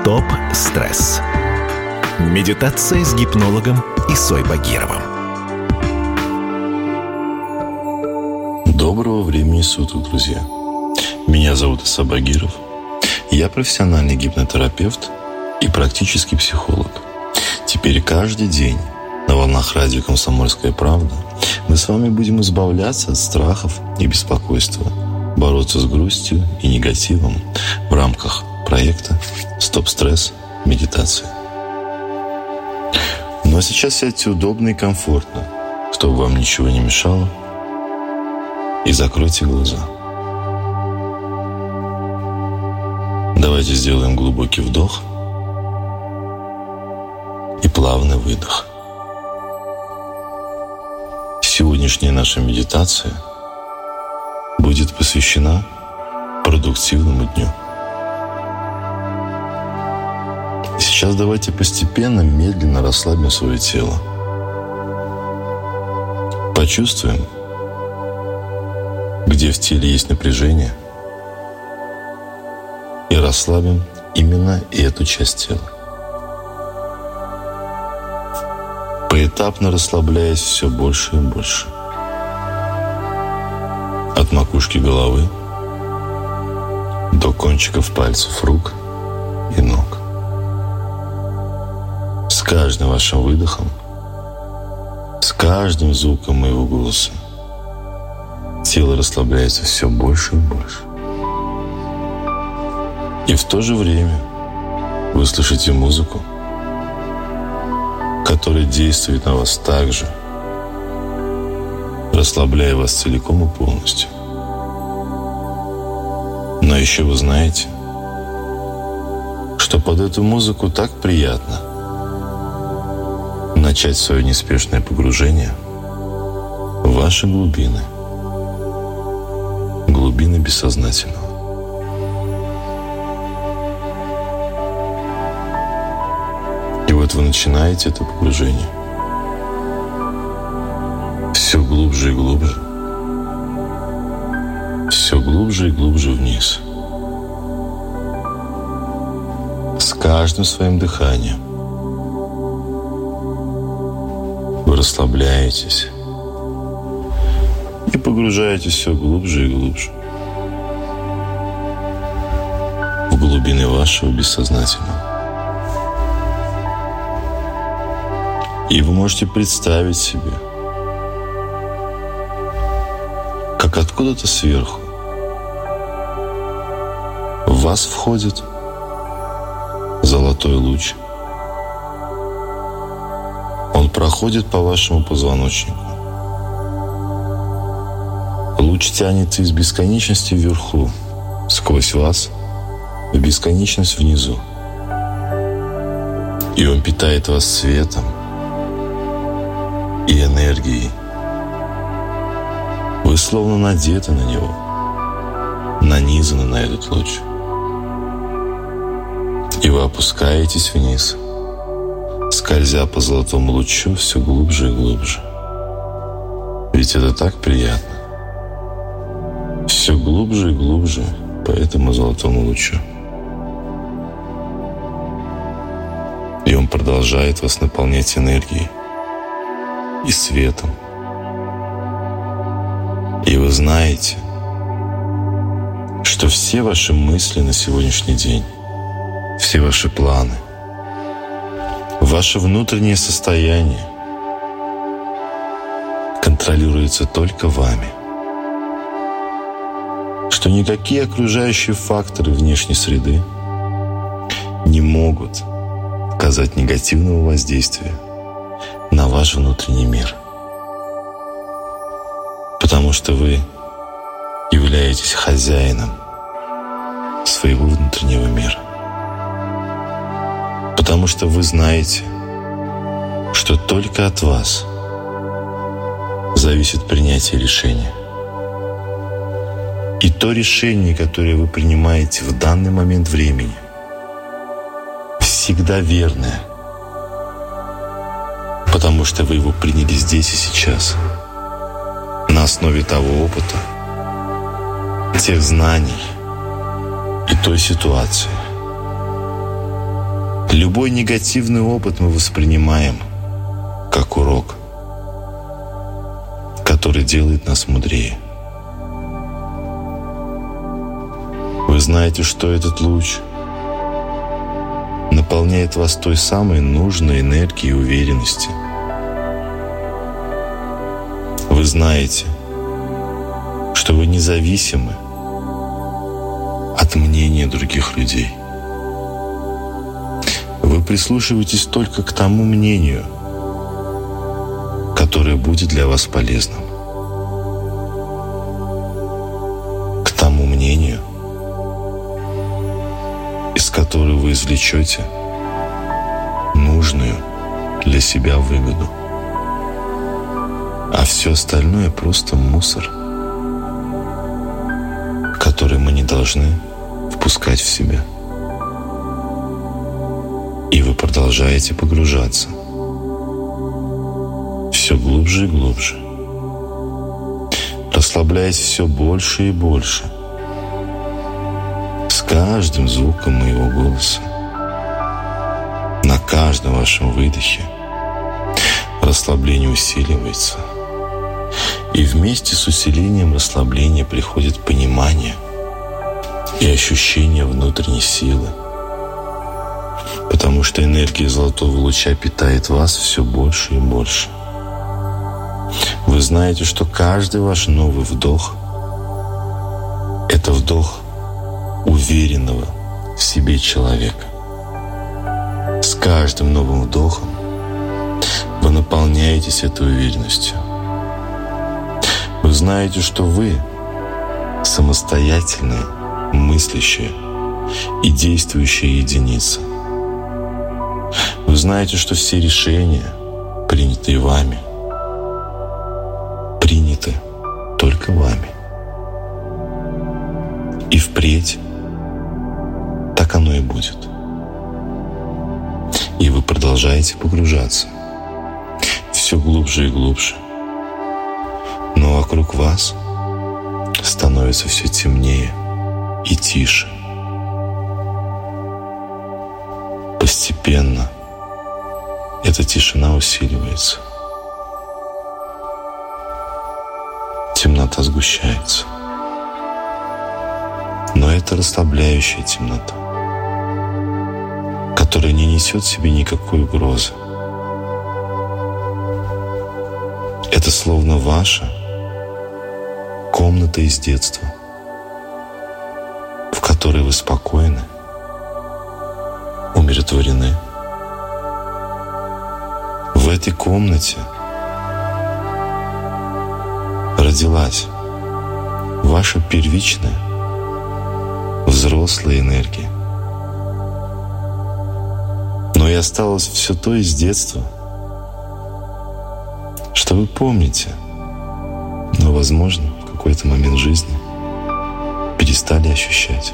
Стоп-стресс. Медитация с гипнологом Исой Багировым. Доброго времени суток, друзья. Меня зовут Иса Багиров. Я профессиональный гипнотерапевт и практический психолог. Теперь каждый день на волнах радио «Комсомольская правда» мы с вами будем избавляться от страхов и беспокойства, бороться с грустью и негативом в рамках проекта «Стоп-стресс. Медитация». Ну а сейчас сядьте удобно и комфортно, чтобы вам ничего не мешало, и закройте глаза. Давайте сделаем глубокий вдох и плавный выдох. Сегодняшняя наша медитация будет посвящена продуктивному дню – Сейчас давайте постепенно, медленно расслабим свое тело. Почувствуем, где в теле есть напряжение, и расслабим именно эту часть тела. Поэтапно расслабляясь все больше и больше. От макушки головы до кончиков пальцев рук каждым вашим выдохом, с каждым звуком моего голоса тело расслабляется все больше и больше. И в то же время вы слышите музыку, которая действует на вас так же, расслабляя вас целиком и полностью. Но еще вы знаете, что под эту музыку так приятно – начать свое неспешное погружение в ваши глубины, глубины бессознательного. И вот вы начинаете это погружение все глубже и глубже, все глубже и глубже вниз. С каждым своим дыханием расслабляетесь. И погружаетесь все глубже и глубже. В глубины вашего бессознательного. И вы можете представить себе, как откуда-то сверху в вас входит золотой луч – проходит по вашему позвоночнику. Луч тянется из бесконечности вверху, сквозь вас, в бесконечность внизу. И он питает вас светом и энергией. Вы словно надеты на него, нанизаны на этот луч. И вы опускаетесь вниз – скользя по золотому лучу все глубже и глубже. Ведь это так приятно. Все глубже и глубже по этому золотому лучу. И он продолжает вас наполнять энергией и светом. И вы знаете, что все ваши мысли на сегодняшний день, все ваши планы – Ваше внутреннее состояние контролируется только вами. Что никакие окружающие факторы внешней среды не могут оказать негативного воздействия на ваш внутренний мир. Потому что вы являетесь хозяином своего внутреннего мира потому что вы знаете, что только от вас зависит принятие решения. И то решение, которое вы принимаете в данный момент времени, всегда верное, потому что вы его приняли здесь и сейчас, на основе того опыта, тех знаний и той ситуации – Любой негативный опыт мы воспринимаем как урок, который делает нас мудрее. Вы знаете, что этот луч наполняет вас той самой нужной энергией уверенности. Вы знаете, что вы независимы от мнения других людей. Вы прислушиваетесь только к тому мнению, которое будет для вас полезным. К тому мнению, из которого вы извлечете нужную для себя выгоду. А все остальное просто мусор, который мы не должны впускать в себя. Продолжаете погружаться. Все глубже и глубже, расслабляясь все больше и больше. С каждым звуком моего голоса, на каждом вашем выдохе расслабление усиливается. И вместе с усилением расслабления приходит понимание и ощущение внутренней силы – потому что энергия золотого луча питает вас все больше и больше. Вы знаете, что каждый ваш новый вдох – это вдох уверенного в себе человека. С каждым новым вдохом вы наполняетесь этой уверенностью. Вы знаете, что вы самостоятельная, мыслящая и действующая единица – знаете, что все решения, принятые вами, приняты только вами. И впредь так оно и будет. И вы продолжаете погружаться все глубже и глубже. Но вокруг вас становится все темнее и тише. Постепенно – эта тишина усиливается. Темнота сгущается. Но это расслабляющая темнота, которая не несет в себе никакой угрозы. Это словно ваша комната из детства, в которой вы спокойны, умиротворены – этой комнате родилась ваша первичная взрослая энергия. Но и осталось все то из детства, что вы помните, но, возможно, в какой-то момент жизни перестали ощущать.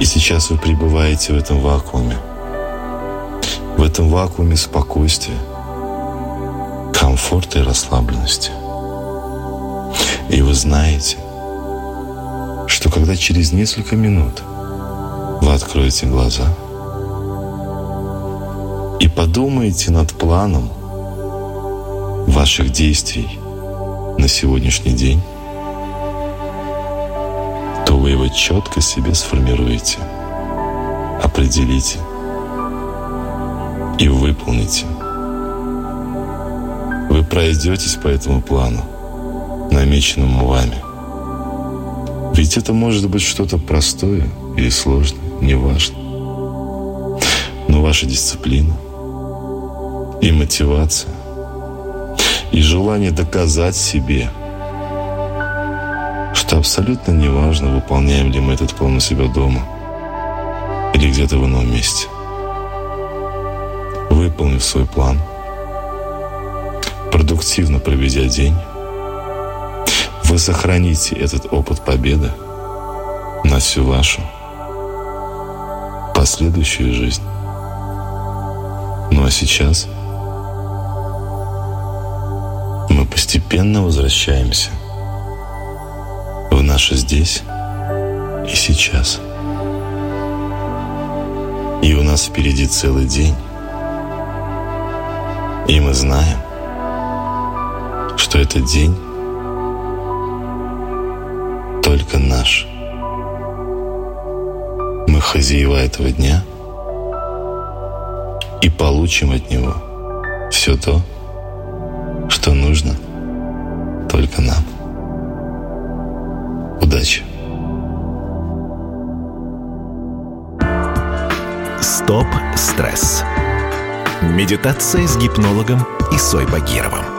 И сейчас вы пребываете в этом вакууме – в этом вакууме спокойствия, комфорта и расслабленности. И вы знаете, что когда через несколько минут вы откроете глаза и подумаете над планом ваших действий на сегодняшний день, то вы его четко себе сформируете, определите – и выполните. Вы пройдетесь по этому плану, намеченному вами. Ведь это может быть что-то простое или сложное, неважно. Но ваша дисциплина и мотивация, и желание доказать себе, что абсолютно неважно, выполняем ли мы этот план у себя дома или где-то в ином месте – выполнив свой план, продуктивно проведя день, вы сохраните этот опыт победы на всю вашу последующую жизнь. Ну а сейчас мы постепенно возвращаемся в наше здесь и сейчас. И у нас впереди целый день. И мы знаем, что этот день только наш. Мы хозяева этого дня и получим от него все то, что нужно только нам. Удачи! Стоп-стресс. Медитация с гипнологом Исой Багировым.